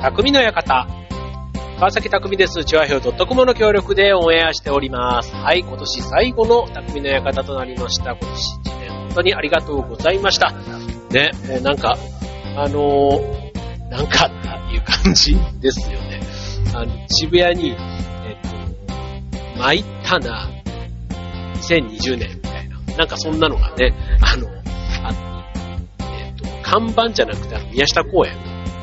匠の館。川崎匠です。チュアヒョウ .com の協力でオンエアしております。はい、今年最後の匠の館となりました。今年1年本当にありがとうございました。ね、もうなんか、あのー、なんかっていう感じですよね。あの、渋谷に、えっと、参ったな、2020年みたいな。なんかそんなのがね、あの、あえっと、看板じゃなくて、あの、宮下公園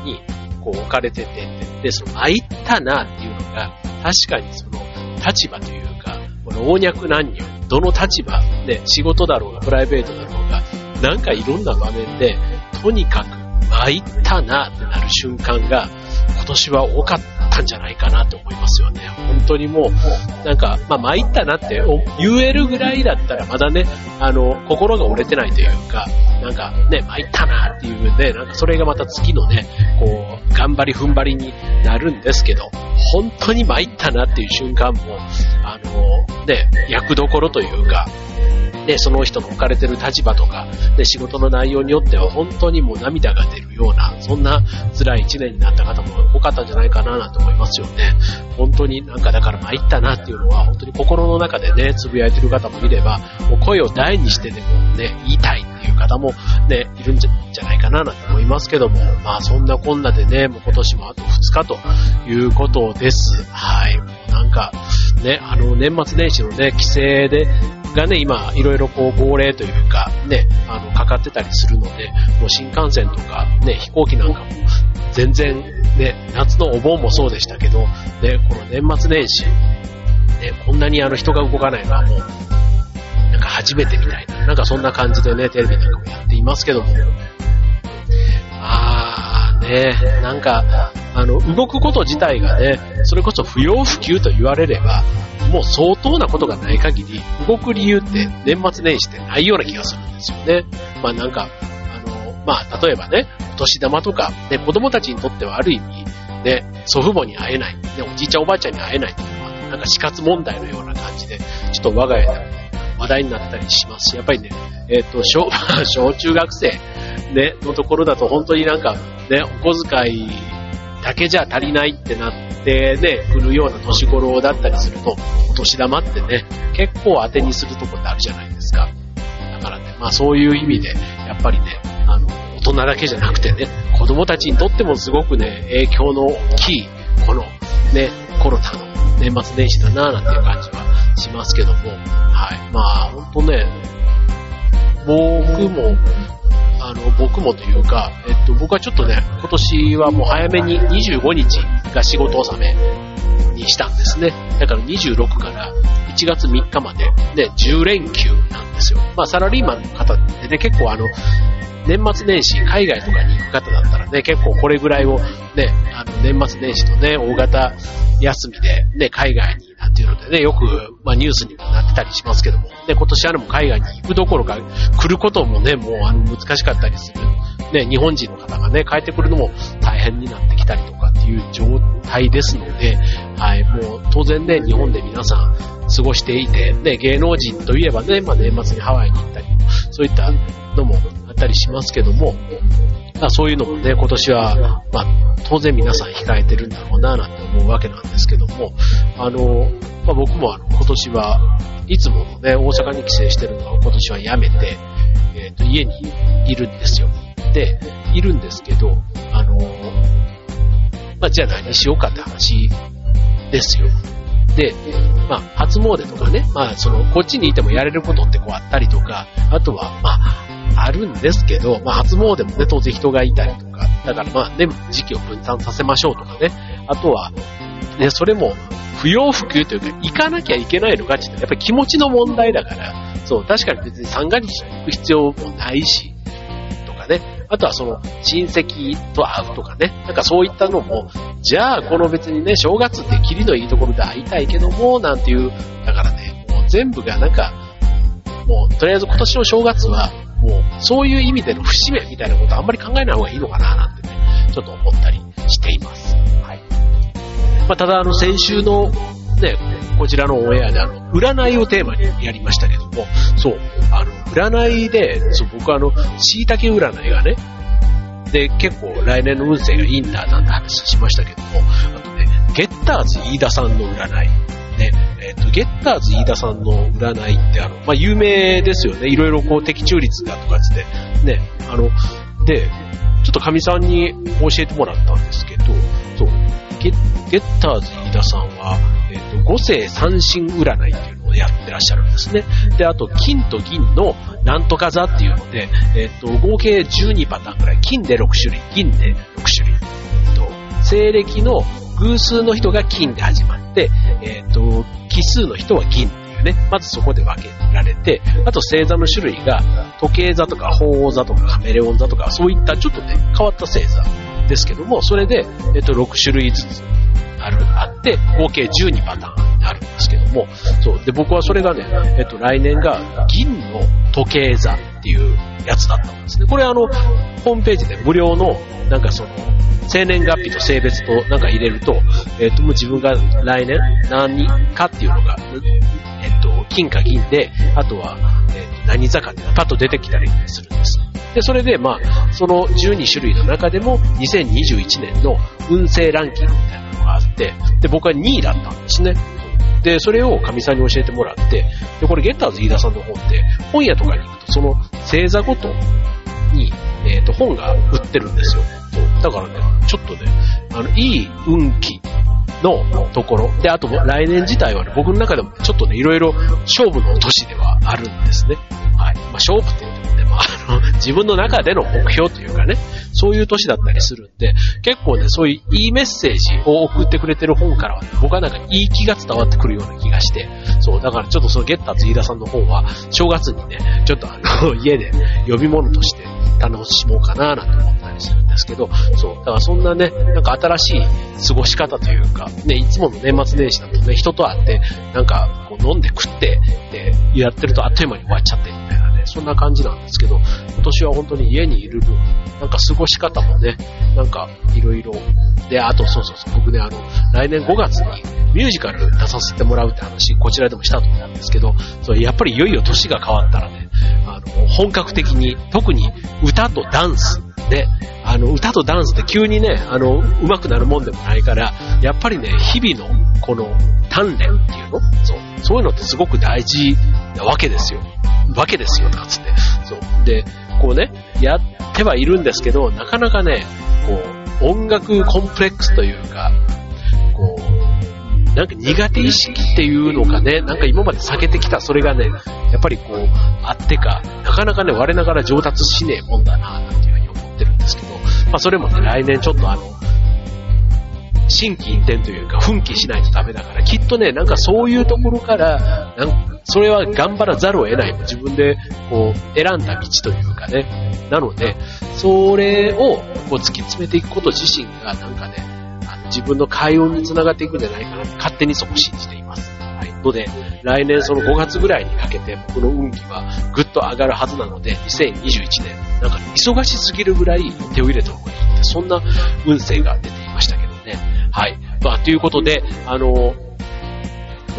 に、こう置かれてて、で、その参ったなっていうのが、確かにその立場というか、この老若男女、どの立場で仕事だろうがプライベートだろうが、なんかいろんな場面で、とにかく参ったなってなる瞬間が、今年は多かった。たんじゃないかなと思いますよね。本当にもう、なんか、まあ、参ったなって言えるぐらいだったら、まだね、あの、心が折れてないというか、なんかね、参ったなっていうね、なんかそれがまた次のね、こう、頑張り踏ん張りになるんですけど、本当に参ったなっていう瞬間も、あの、ね、役どころというか、ね、その人の置かれてる立場とか、ね、仕事の内容によっては本当にもう涙が出るような、そんな辛い一年になった方も多かったんじゃないかななんて思いますよね。本当になんかだから参ったなっていうのは、本当に心の中でね、つぶやいてる方もいれば、もう声を大にしてでもね、言いたいっていう方もね、いるんじゃないかななんて思いますけども、まあそんなこんなでね、もう今年もあと2日ということです。はい。なんか、ね、あの、年末年始のね、規制で、がね、今、いろいろこう、号令というか、ね、あの、かかってたりするので、もう新幹線とか、ね、飛行機なんかも、全然、ね、夏のお盆もそうでしたけど、ね、この年末年始、ね、こんなにあの人が動かないのはもう、なんか初めてみたいな、なんかそんな感じでね、テレビなんかもやっていますけども、あーね、なんか、あの、動くこと自体がね、それこそ不要不急と言われれば、もう相当なことがない限り、動く理由って年末年始ってないような気がするんですよね。まあなんか、あの、まあ例えばね、お年玉とか、ね、子供たちにとってはある意味、ね、祖父母に会えない、ね、おじいちゃんおばあちゃんに会えないっていうのは、なんか死活問題のような感じで、ちょっと我が家でも話題になったりしますし、やっぱりね、えっ、ー、と、小、小中学生、ね、のところだと本当になんか、ね、お小遣いだけじゃ足りないってなってね、来るような年頃だったりすると、お年玉ってね、結構当てにするとこってあるじゃないですか。だからね、まあそういう意味で、やっぱりね、あの、大人だけじゃなくてね、子供たちにとってもすごくね、影響の大きい、この、ね、コロナの年末年始だなぁなんていう感じはしますけども、はい。まあ、ほんとね、僕も、あの、僕もというか、えっと、僕はちょっとね、今年はもう早めに25日が仕事納めにしたんですね。だから26から1月3日まで、ね、10連休なんですよ。まあ、サラリーマンの方ってね、結構あの、年末年始、海外とかに行く方だったらね、結構これぐらいをね、あの、末年始とね、大型休みでね、海外になんていうのでね、よく、まあ、ニュースにもなってたりしますけども、ね、今年あれも海外に行くどころか来ることもね、もうあの難しかったりする。ね、日本人の方がね、帰ってくるのも大変になってきたりとかっていう状態ですので、はい、もう当然ね、日本で皆さん過ごしていて、ね、芸能人といえばね、まあ、年末にハワイに行ったり、そういったのもあったりしますけども、まあ、そういうのもね、今年は、まあ、当然皆さん控えてるんだろうな、なんて思うわけなんですけども、あの、まあ、僕もあの、今年はいつものね、大阪に帰省してるのを今年はやめて、えっ、ー、と、家にいるんですよ。で、いるんですけど、あの、まあ、じゃあ何しようかって話ですよ。で、まあ、初詣とかね、まあ、その、こっちにいてもやれることってこうあったりとか、あとは、まあ、あるんですけど、まあ、初詣もね、当然人がいたりとか、だからまあね、時期を分担させましょうとかね、あとは、ね、それも、不要不急というか、行かなきゃいけないのかって、やっぱり気持ちの問題だから、そう、確かに別に三が日に行く必要もないし、とかね、あとはその、親戚と会うとかね、なんかそういったのも、じゃあ、この別にね、正月ってキリのいいところで会いたいけども、なんていう、だからね、もう全部がなんか、もう、とりあえず今年の正月は、もう、そういう意味での節目みたいなことあんまり考えない方がいいのかな、なんてね、ちょっと思ったりしています。はい。まあ、ただ、あの、先週の、ね、こちらのオンエアであの、占いをテーマにやりましたけども、そう、あの、占いで、そう、僕はあの、椎茸占いがね、で、結構来年の運勢がいいんだなんて話しましたけども、あとね、ゲッターズ飯田さんの占い。ね、えっ、と、ゲッターズ飯田さんの占いってあの、まあ、有名ですよね。いろいろこう的中率だとかつって、ね、あの、で、ちょっと神さんに教えてもらったんですけど、そう、ゲゲッターズ飯田さんは、えっ、と、五世三神占いっていうのをやってらっしゃるんですね。で、あと、金と銀のなんとか座っていうので、えっ、と、合計12パターンくらい、金で6種類、銀で6種類。えっと、西暦の偶数の人が金で始まって、えっ、と、奇数の人は銀っていうね、まずそこで分けられて、あと星座の種類が時計座とか鳳凰座とかカメレオン座とか、そういったちょっとね、変わった星座ですけども、それで、えっ、と、6種類ずつある、あって、合計12パターンあるんですけども、そう。で、僕はそれがね、えっ、と、来年が銀の時計座っていうやつだったんですね。これあの、ホームページで無料の、なんかその、生年月日と性別となんか入れると、えっ、と、もう自分が来年何かっていうのが、えっ、と、金か銀で、あとは、えっ、と、何座かっていうのがパッと出てきたりするんです。で、それで、まあ、その12種類の中でも、2021年の運勢ランキングみたいなのがあって、で、僕は2位だったんですね。で、それを神さんに教えてもらって、で、これゲッターズ飯田さんの本って、本屋とかに行くと、その星座ごとに、えっ、ー、と、本が売ってるんですよ。だからね、ちょっとね、あの、いい運気のところ。で、あと来年自体はね、僕の中でもちょっとね、いろいろ勝負の年ではあるんですね。はい。まあ、勝負って言ってもね、まあ、あの、自分の中での目標というかね、そういう年だったりするんで、結構ね、そういういいメッセージを送ってくれてる本からは、ね、僕はなんかいい気が伝わってくるような気がして、そう、だからちょっとそのゲッターズ飯田さんの本は、正月にね、ちょっとあの、家で呼び物として楽しもうかななんて思ったりするんですけど、そう、だからそんなね、なんか新しい過ごし方というか、ね、いつもの年末年始だとね、人と会って、なんか飲んで食って、で、やってるとあっという間に終わっちゃってみたいなね、そんな感じなんですけど、今年は本当に家にいる分、なんか過ごし方もね、なんかいろいろ、で、あとそうそうそう、僕ね、あの、来年5月にミュージカル出させてもらうって話、こちらでもしたと思うんですけど、そやっぱりいよいよ年が変わったらね、あの、本格的に、特に歌とダンス、ね、あの、歌とダンスって急にね、あの、上手くなるもんでもないから、やっぱりね、日々の、この、鍛錬っていうの？そう。そういうのってすごく大事なわけですよ。わけですよ、つって。そう。で、こうね、やってはいるんですけど、なかなかね、こう、音楽コンプレックスというか、こう、なんか苦手意識っていうのかね、なんか今まで避けてきたそれがね、やっぱりこう、あってか、なかなかね、我ながら上達しねえもんだな、なんていうふうに思ってるんですけど、まあそれもね、来年ちょっとあの、新規一転というか、奮起しないとダメだから、きっとね、なんかそういうところから、なんかそれは頑張らざるを得ない。自分で、こう、選んだ道というかね。なので、それを、こう、突き詰めていくこと自身が、なんかね、あの自分の開運につながっていくんじゃないかなと勝手にそこ信じています。はい。ので、来年その5月ぐらいにかけて、僕の運気はぐっと上がるはずなので、2021年、なんか忙しすぎるぐらい手を入れた方がいいって、そんな運勢が出ていましたけどね。はい。まあ、ということで、あの、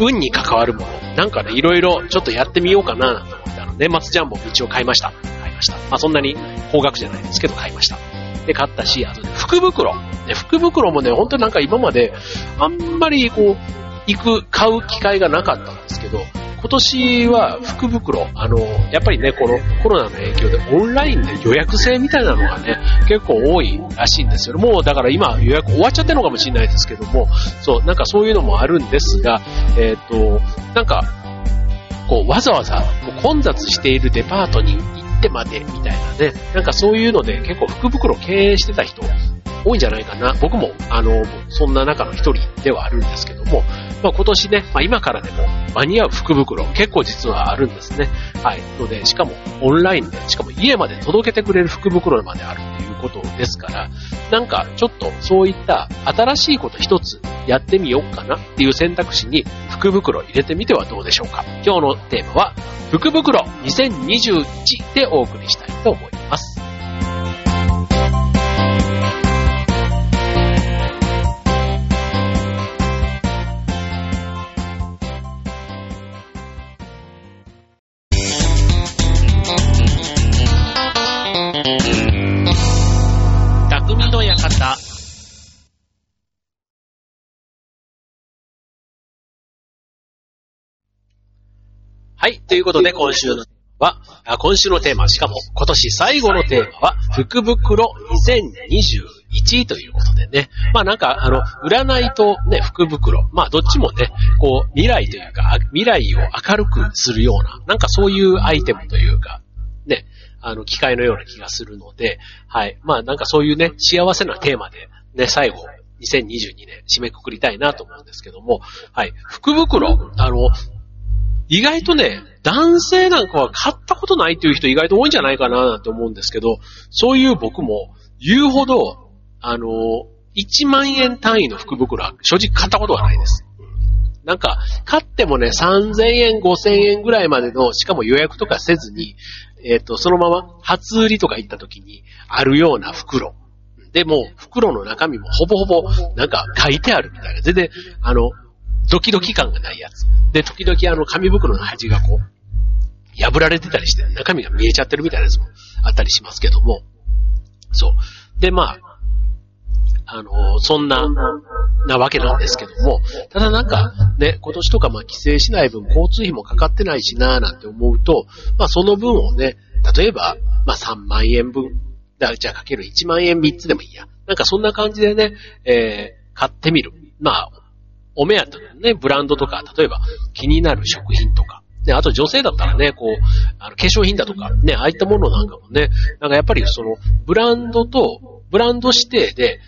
運に関わるもの、なんかね、いろいろちょっとやってみようかななんて思って、あの、年末ジャンボ一応買いました。買いました。まあ、そんなに高額じゃないですけど買いました。で、買ったし、あと、福袋。ね、福袋もね、本当になんか今まで、あんまりこう、行く、買う機会がなかったんですけど、今年は福袋、あの、やっぱりね、このコロナの影響でオンラインで予約制みたいなのがね、結構多いらしいんですよ。もうだから今予約終わっちゃってるのかもしれないですけども、そう、なんかそういうのもあるんですが、えっ、ー、と、なんか、こう、わざわざ混雑しているデパートに行ってまでみたいなね、なんかそういうので結構福袋経営してた人多いんじゃないかな。僕も、あの、そんな中の一人ではあるんですけども、まあ、今年ね、まあ、今からでも間に合う福袋結構実はあるんですね。はい。ので、しかもオンラインで、しかも家まで届けてくれる福袋まであるっていうことですから、なんかちょっとそういった新しいこと一つやってみようかなっていう選択肢に福袋入れてみてはどうでしょうか。今日のテーマは、福袋2021でお送りしたいと思います。かった。はい、ということで今週のテーマは、あ今週のテーマ、しかも今年最後のテーマは、福袋2021ということでね。まあなんか、あの、占いとね、福袋、まあどっちもね、こう、未来というか、未来を明るくするような、なんかそういうアイテムというか、ね、あの、機械のような気がするので、はい。まあなんかそういうね、幸せなテーマで、ね、最後、2022年締めくくりたいなと思うんですけども、はい。福袋、あの、意外とね、男性なんかは買ったことないっていう人意外と多いんじゃないかななんて思うんですけど、そういう僕も言うほど、あの、1万円単位の福袋は正直買ったことがないです。なんか、買ってもね、3000円、5000円ぐらいまでの、しかも予約とかせずに、えっ、ー、と、そのまま初売りとか行った時にあるような袋。でも、袋の中身もほぼほぼ、なんか書いてあるみたいな。全然、あの、ドキドキ感がないやつ。で、時々あの紙袋の端がこう、破られてたりして、中身が見えちゃってるみたいなやつもあったりしますけども、そう。で、まあ、あの、そんな、なわけなんですけども、ただなんか、ね、今年とかまあ帰省しない分交通費もかかってないしなーなんて思うと、まあその分をね、例えば、まあ3万円分、じゃあかける1万円3つでもいいや。なんかそんな感じでね、えー、買ってみる。まあ、お目当てのね、ブランドとか、例えば気になる食品とか、ね、あと女性だったらね、こう、あの、化粧品だとか、ね、ああいったものなんかもね、なんかやっぱりその、ブランドと、ブランド指定で、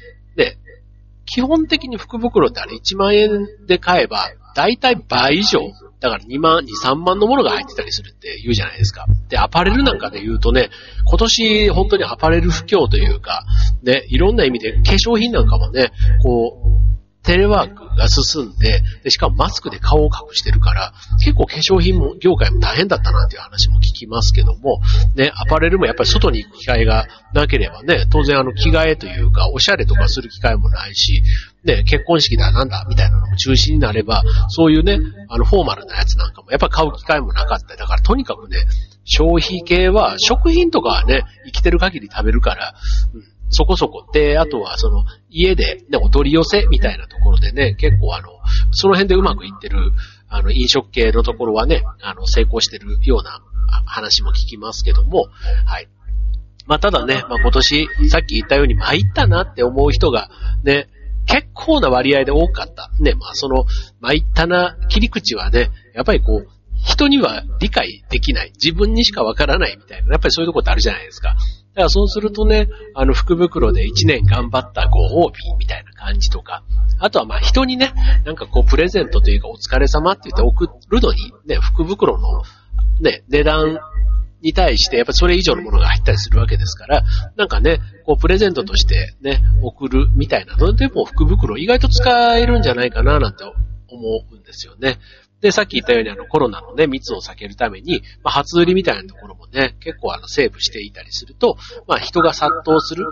基本的に福袋ってあれ1万円で買えば、だいたい倍以上、だから2万、2、3万のものが入ってたりするって言うじゃないですか。で、アパレルなんかで言うとね、今年本当にアパレル不況というか、ね、いろんな意味で化粧品なんかもね、こう、テレワークが進んで、でしかもマスクで顔を隠してるから、結構化粧品も業界も大変だったなっていう話も聞きますけども、ね、アパレルもやっぱり外に行く機会がなければね、当然あの着替えというか、おしゃれとかする機会もないし、ね、結婚式だなんだみたいなのも中止になれば、そういうね、あのフォーマルなやつなんかもやっぱ買う機会もなかった。だからとにかくね、消費系は食品とかはね、生きてる限り食べるから、うんそこそこ。で、あとはその家で、ね、お取り寄せみたいなところでね、結構あの、その辺でうまくいってる、あの、飲食系のところはね、あの、成功してるような話も聞きますけども、はい。まあ、ただね、まあ、今年、さっき言ったように参ったなって思う人が、ね、結構な割合で多かった。ね、まあ、その、参ったな切り口はね、やっぱりこう、人には理解できない。自分にしかわからないみたいな。やっぱりそういうとこってあるじゃないですか。だからそうするとね、あの福袋で1年頑張ったご褒美みたいな感じとか、あとはまあ人にね、なんかこうプレゼントというかお疲れ様って言って送るのに、ね、福袋のね、値段に対してやっぱそれ以上のものが入ったりするわけですから、なんかね、こうプレゼントとしてね、送るみたいなのでも福袋意外と使えるんじゃないかななんて思うんですよね。で、さっき言ったようにあのコロナのね、密を避けるために、まあ、初売りみたいなところもね、結構あのセーブしていたりすると、まあ、人が殺到する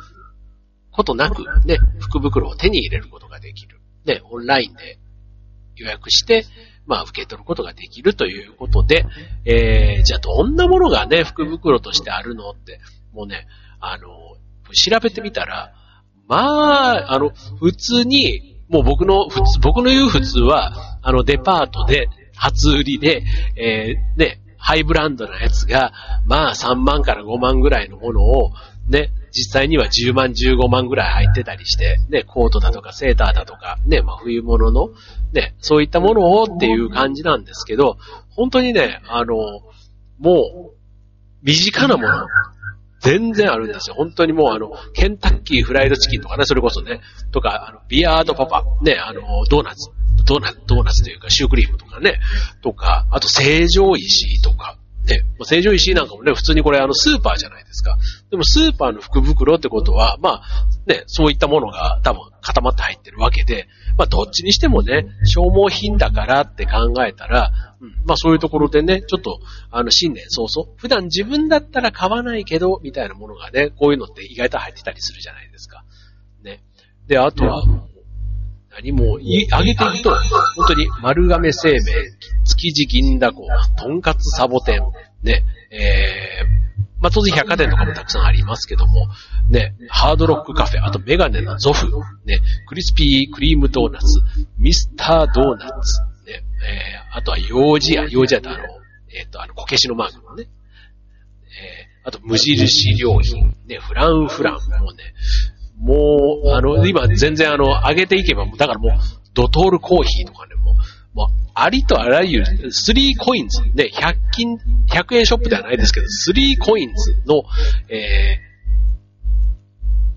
ことなく、ね、福袋を手に入れることができる。ね、オンラインで予約して、まあ、受け取ることができるということで、えー、じゃあどんなものがね、福袋としてあるのって、もうね、あの、調べてみたら、まあ、あの、普通に、もう僕の、普通、僕の言う普通は、あの、デパートで初売りで、えー、ね、ハイブランドなやつが、まあ3万から5万ぐらいのものを、ね、実際には10万、15万ぐらい入ってたりして、ね、コートだとかセーターだとか、ね、まあ冬物の、ね、そういったものをっていう感じなんですけど、本当にね、あの、もう、身近なもの、全然あるんですよ。本当にもうあの、ケンタッキーフライドチキンとかね、それこそね、とか、あの、ビアードパパ、ね、あの、ドーナツ、ドーナツ、ドーナツというかシュークリームとかね、とか、あと成城石とか、ね、成城石なんかもね、普通にこれあのスーパーじゃないですか。でもスーパーの福袋ってことは、まあ、ね、そういったものが多分固まって入ってるわけで、まあどっちにしてもね、消耗品だからって考えたら、うん、まあそういうところでね、ちょっと、あの新年早々、普段自分だったら買わないけど、みたいなものがね、こういうのって意外と入ってたりするじゃないですか。ね。で、あとは、何も、あげていくと、本当に丸亀製麺、築地銀だこ、とんかつサボテン、ね、えー、まあ、当然百貨店とかもたくさんありますけども、ね、ハードロックカフェ、あとメガネのゾフ、ね、クリスピークリームドーナツ、ミスタードーナツ、ね、えー、あとは幼児屋、幼児屋ってあの、えっ、と、あの、こけしのマークのね。えー、あと、無印良品、ね、フランフランもね、もう、あの、今全然あの、上げていけば、だからもう、ドトールコーヒーとかね、もう、もう、ありとあらゆる、スリーコインズ、ね、100均、100円ショップではないですけど、スリーコインズの、え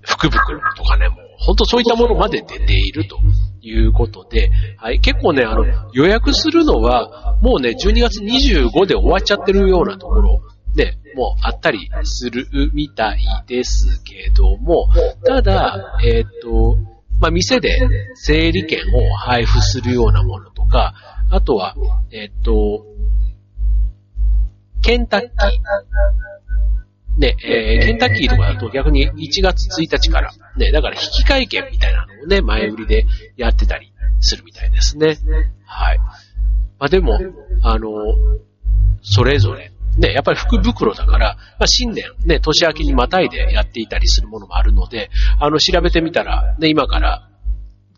ー、福袋とかね、もう、本当そういったものまで出ているということで、はい、結構ね、あの、予約するのは、もうね、12月25で終わっちゃってるようなところ、ね、もうあったりするみたいですけども、ただ、えっ、ー、と、まあ、店で整理券を配布するようなものとか、あとは、えっ、ー、と、ケンタッキー。ね、えー、ケンタッキーとかだと逆に1月1日から、ね、だから引き換え券みたいなのをね、前売りでやってたりするみたいですね。はい。まあ、でも、あの、それぞれ、ね、やっぱり福袋だから、まあ、新年、ね、年明けにまたいでやっていたりするものもあるので、あの、調べてみたら、ね、今から、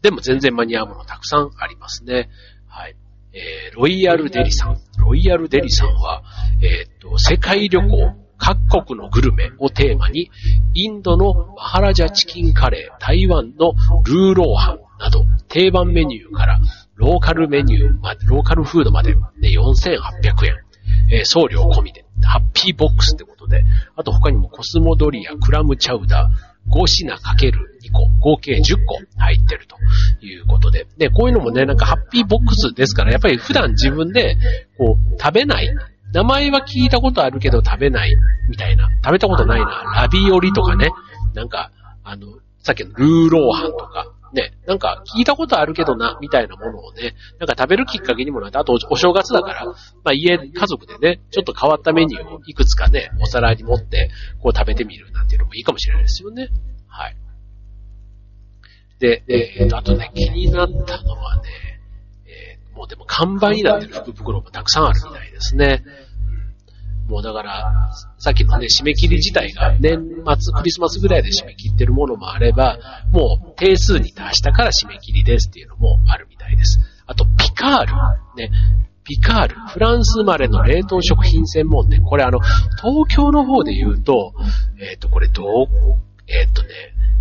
でも全然間に合うものたくさんありますね。はい。えー、ロイヤルデリさん。ロイヤルデリさんは、えー、っと、世界旅行、各国のグルメをテーマに、インドのマハラジャチキンカレー、台湾のルーローハンなど、定番メニューからローカルメニューまで、ローカルフードまで、ね、4800円。えー、送料込みで、ハッピーボックスってことで、あと他にもコスモドリア、クラムチャウダー、5品かける2個、合計10個入ってるということで。で、こういうのもね、なんかハッピーボックスですから、やっぱり普段自分で、こう、食べない。名前は聞いたことあるけど食べない、みたいな。食べたことないな。ラビオリとかね。なんか、あの、さっきのルーローハンとか、ね、なんか聞いたことあるけどな、みたいなものをね、なんか食べるきっかけにもなって、あとお正月だから、まあ家、家族でね、ちょっと変わったメニューをいくつかね、お皿に持って、こう食べてみるなんていうのもいいかもしれないですよね。はい。で、えー、と、あとね、気になったのはね、えー、もうでも完売になってる福袋もたくさんあるみたいですね。もうだから、さっきのね、締め切り自体が年末、クリスマスぐらいで締め切ってるものもあれば、もう定数に達したから締め切りですっていうのもあるみたいです。あと、ピカール。ね。ピカール。フランス生まれの冷凍食品専門店。これあの、東京の方で言うと、えっ、ー、と、これどう、えっ、ー、とね、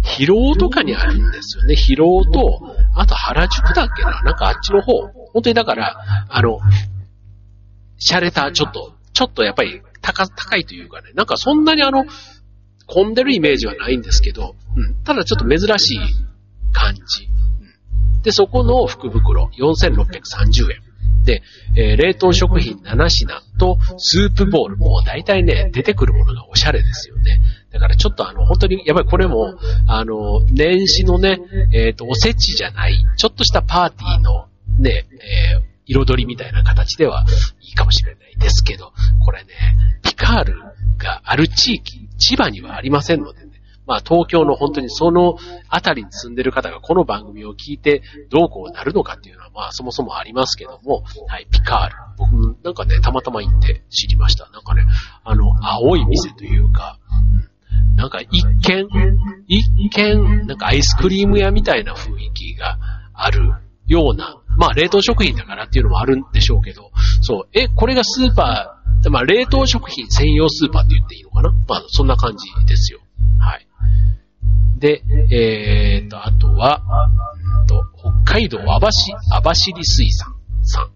疲労とかにあるんですよね。疲労と、あと原宿だっけななんかあっちの方。本当にだから、あの、洒落た、ちょっと、ちょっとやっぱり高、高いというかね、なんかそんなにあの、混んでるイメージはないんですけど、うん、ただちょっと珍しい感じ。うん、で、そこの福袋、4630円。で、えー、冷凍食品7品とスープボール。もう大体ね、出てくるものがおしゃれですよね。だからちょっとあの、本当に、やっぱりこれも、あの、年始のね、えっ、ー、と、おせちじゃない、ちょっとしたパーティーのね、えー、彩りみたいな形ではいいかもしれないですけど、これね、ピカールがある地域、千葉にはありませんのでね、まあ東京の本当にそのあたりに住んでる方がこの番組を聞いてどうこうなるのかっていうのはまあそもそもありますけども、はい、ピカール。僕なんかね、たまたま行って知りました。なんかね、あの、青い店というか、なんか一見、一見、なんかアイスクリーム屋みたいな雰囲気があるようなまあ冷凍食品だからっていうのもあるんでしょうけど、そう、え、これがスーパー、まあ冷凍食品専用スーパーって言っていいのかな？まあそんな感じですよ。はい。で、えーと、あとは、うんと、北海道網走、網走水産さ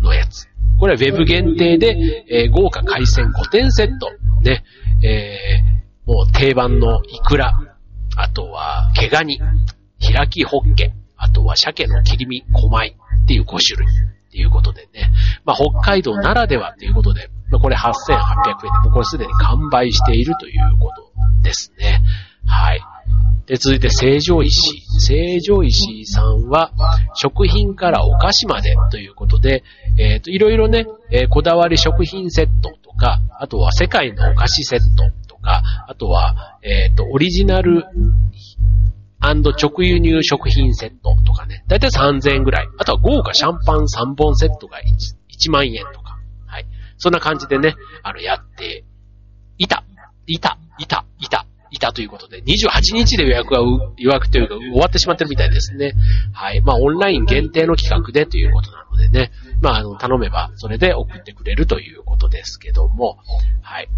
んのやつ。これはウェブ限定で、えー、豪華海鮮5点セット。ね、えー、もう定番のイクラ、あとは毛ガニ、開きホッケ、あとは鮭の切り身、小米っていう5種類っていうことでね。まあ、北海道ならではっていうことで、まあ、これ8800円で、もうこれすでに完売しているということですね。はい。で、続いて、成城石。成城石さんは、食品からお菓子までということで、えっ、ー、と、いろいろね、えー、こだわり食品セットとか、あとは世界のお菓子セットとか、あとは、えっ、ー、と、オリジナル直輸入食品セットとかね、だいたい3000円ぐらい。あとは豪華シャンパン3本セットが 1, 1万円とか。はい。そんな感じでね、あの、やって、いた、いた、いた、いた、いた、ということで、28日で予約が、予約というか終わってしまってるみたいですね。はい。まあ、オンライン限定の企画でということなのでね。まあ、あの、頼めば、それで送ってくれるということですけども、はい。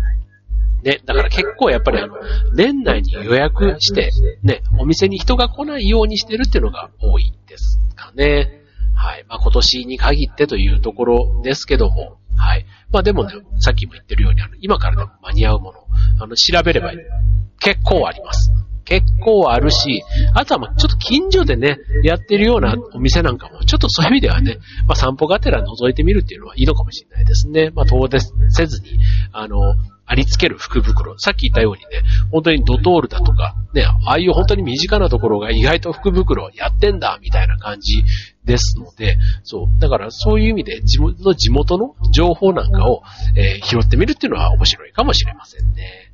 ね、だから結構やっぱりあの、年内に予約して、ね、お店に人が来ないようにしてるっていうのが多いですかね。はい。まあ、今年に限ってというところですけども、はい。まあでもね、さっきも言ってるように、あの、今からでも間に合うもの、あの、調べれば結構あります。結構あるし、あとはま、ちょっと近所でね、やってるようなお店なんかも、ちょっとそういう意味ではね、まあ、散歩がてら覗いてみるっていうのはいいのかもしれないですね。まあ、遠出せずに、あの、ありつける福袋。さっき言ったようにね、本当にドトールだとか、ね、ああいう本当に身近なところが意外と福袋やってんだ、みたいな感じですので、そう。だからそういう意味で自分の地元の情報なんかを、えー、拾ってみるっていうのは面白いかもしれませんね。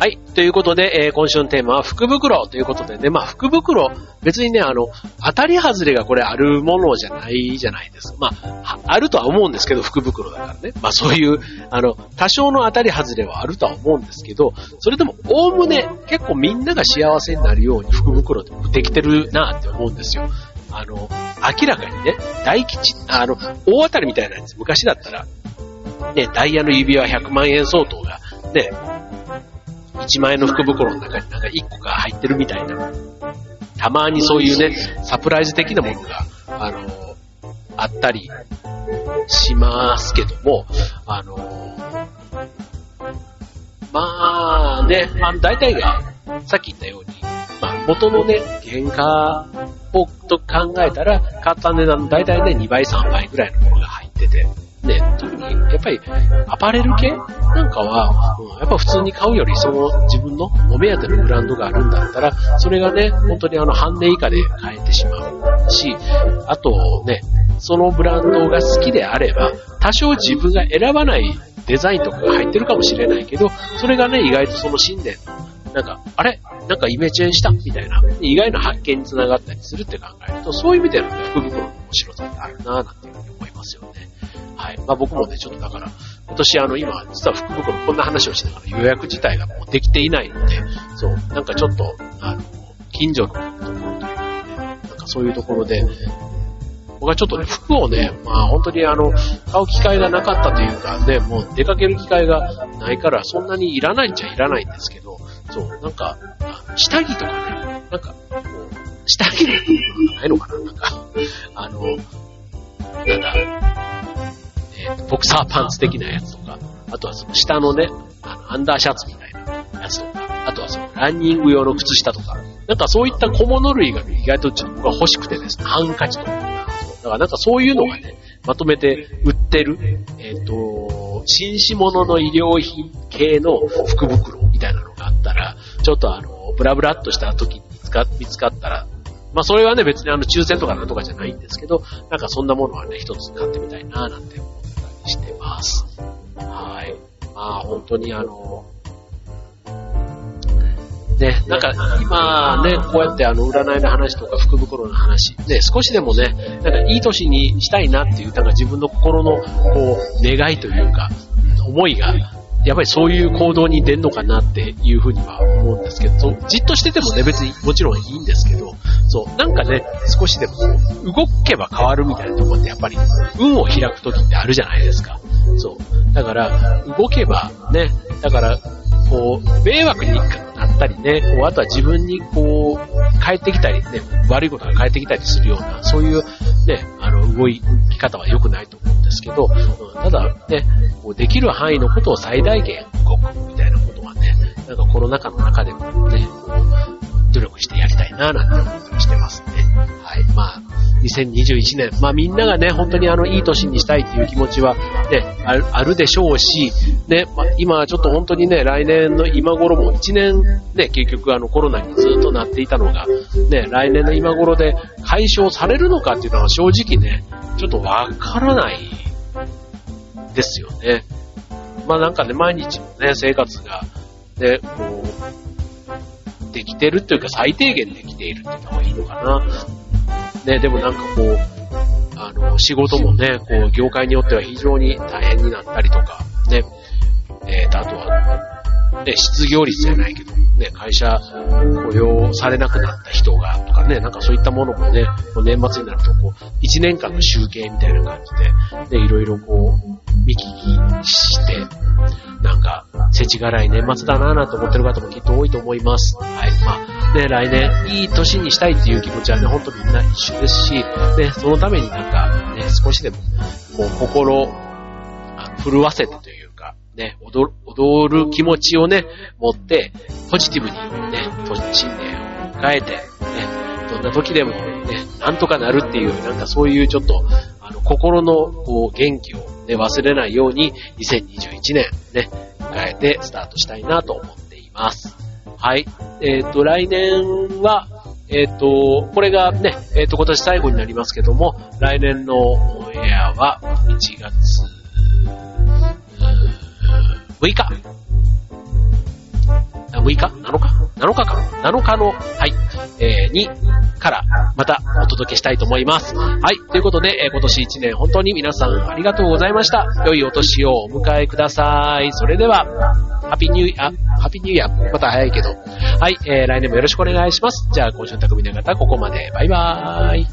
はい。ということで、えー、今週のテーマは福袋ということでね、まあ福袋、別にね、あの、当たり外れがこれあるものじゃないじゃないですか。まあ、あるとは思うんですけど、福袋だからね。まあそういう、あの、多少の当たり外れはあるとは思うんですけど、それでも、おおむね、結構みんなが幸せになるように福袋ってできてるなって思うんですよ。あの、明らかにね、大吉、あの、大当たりみたいなやつ、昔だったら、ね、ダイヤの指輪100万円相当が、ね、1万円の福袋の中になんか1個が入ってるみたいな。たまにそういうね、サプライズ的なものが、あの、あったりしますけども、あの、まあね、あ大体が、さっき言ったように、まあ元のね、原価をと考えたら、買った値段の大体ね、2倍3倍ぐらいのものが入ってて、ね、特に、やっぱり、アパレル系なんかは、うん、やっぱ普通に買うより、その自分のお目当てのブランドがあるんだったら、それがね、本当にあの半値以下で買えてしまうし、あとね、そのブランドが好きであれば、多少自分が選ばないデザインとかが入ってるかもしれないけど、それがね、意外とその新年の、なんか、あれ？なんかイメチェンした？みたいな、意外な発見につながったりするって考えると、そういう意味での、ね、福袋の面白さってあるなぁなんていうふうに思いますよね。はい。まあ僕もね、ちょっとだから、今年あの今、実は福袋こんな話をしながら予約自体がもうできていないので、そう、なんかちょっと、あの、近所のところというかね、なんかそういうところで、僕はちょっとね、服をね、まあ本当にあの、買う機会がなかったというかね、もう出かける機会がないからそんなにいらないんじゃいらないんですけど、そう、なんか、下着とかね、なんか、こう、下着のないのかななんか、あの、なんだ、ボクサーパンツ的なやつとか、あとはその下のね、あの、アンダーシャツみたいなやつとか、あとはそのランニング用の靴下とか、なんかそういった小物類が、ね、意外とちょっと僕は欲しくてですね、ハンカチとか。だからなんかそういうのがね、まとめて売ってる、えっ、ー、と、紳士物の医療品系の福袋みたいなのがあったら、ちょっとあの、ブラブラっとした時に見つか見つかったら、まあそれはね別にあの抽選とかなんとかじゃないんですけど、なんかそんなものはね一つ買ってみたいななんて思してます。はい。まあ本当にあの、ね、なんか今ね、こうやってあの占いの話とか福袋の話、ね、少しでもね、なんかいい年にしたいなっていう、なんか自分の心のこう願いというか、思いがやっぱりそういう行動に出るのかなっていうふうには思うんですけど、じっとしててもね、別にもちろんいいんですけど、そう、なんかね、少しでも動けば変わるみたいなところってやっぱり運を開くときってあるじゃないですか。そう。だから、動けばね、だから、こう、迷惑になったりね、あとは自分にこう、帰ってきたりね、悪いことが返ってきたりするような、そういうね、あの、動き方は良くないと思うんですけど、うん、ただね、できる範囲のことを最大限動くみたいなことはね、なんかコロナ禍の中でもね、努力してやりたいな、なんて思ったりしてます。2021年、まあみんながね、本当にあの、いい年にしたいっていう気持ちはね、あるでしょうし、ね、まあ、今ちょっと本当にね、来年の今頃も1年ね、結局あのコロナにずっとなっていたのが、ね、来年の今頃で解消されるのかっていうのは正直ね、ちょっとわからないですよね。まあなんかね、毎日のね、生活が、ね、こう、できてるというか最低限できているって言った方がいいのかな。ね、でもなんかこう、あの、仕事もね、こう、業界によっては非常に大変になったりとか、ね、えーと、あとは、ね、失業率じゃないけど、ね、会社雇用されなくなった人がとかね、なんかそういったものもね、年末になるとこう、1年間の集計みたいな感じで、ね、いろいろこう、見聞きして、なんか、世知辛い年末だなぁなんて思ってる方もきっと多いと思います。はい。まあ、ね、来年いい年にしたいっていう気持ちはね、ほんとみんな一緒ですし、ね、そのためになんか、ね、少しでも、こう、心、震わせてというか、ね、踊る、踊る気持ちをね、持って、ポジティブにね、新年を迎えて、ね、どんな時でもね、なんとかなるっていう、なんかそういうちょっと、あの、心の、こう、元気をね、忘れないように、2021年ね、迎えてスタートしたいなと思っています。はい。えっ、ー、と、来年は、えっ、ー、と、これがね、えっ、ー、と、今年最後になりますけども、来年のオンエアは1月6日。6日 ?7 日 ?7 日か ?7 日の、はい、えー、に、からまたお届けしたいと思います。はい。ということで、え、今年1年本当に皆さんありがとうございました。良いお年をお迎えください。それでは、ハッピーニューイヤー、ハッピーニューイヤー、また早いけど。はい。えー、来年もよろしくお願いします。じゃあ、今週の匠の方、ここまで。バイバーイ。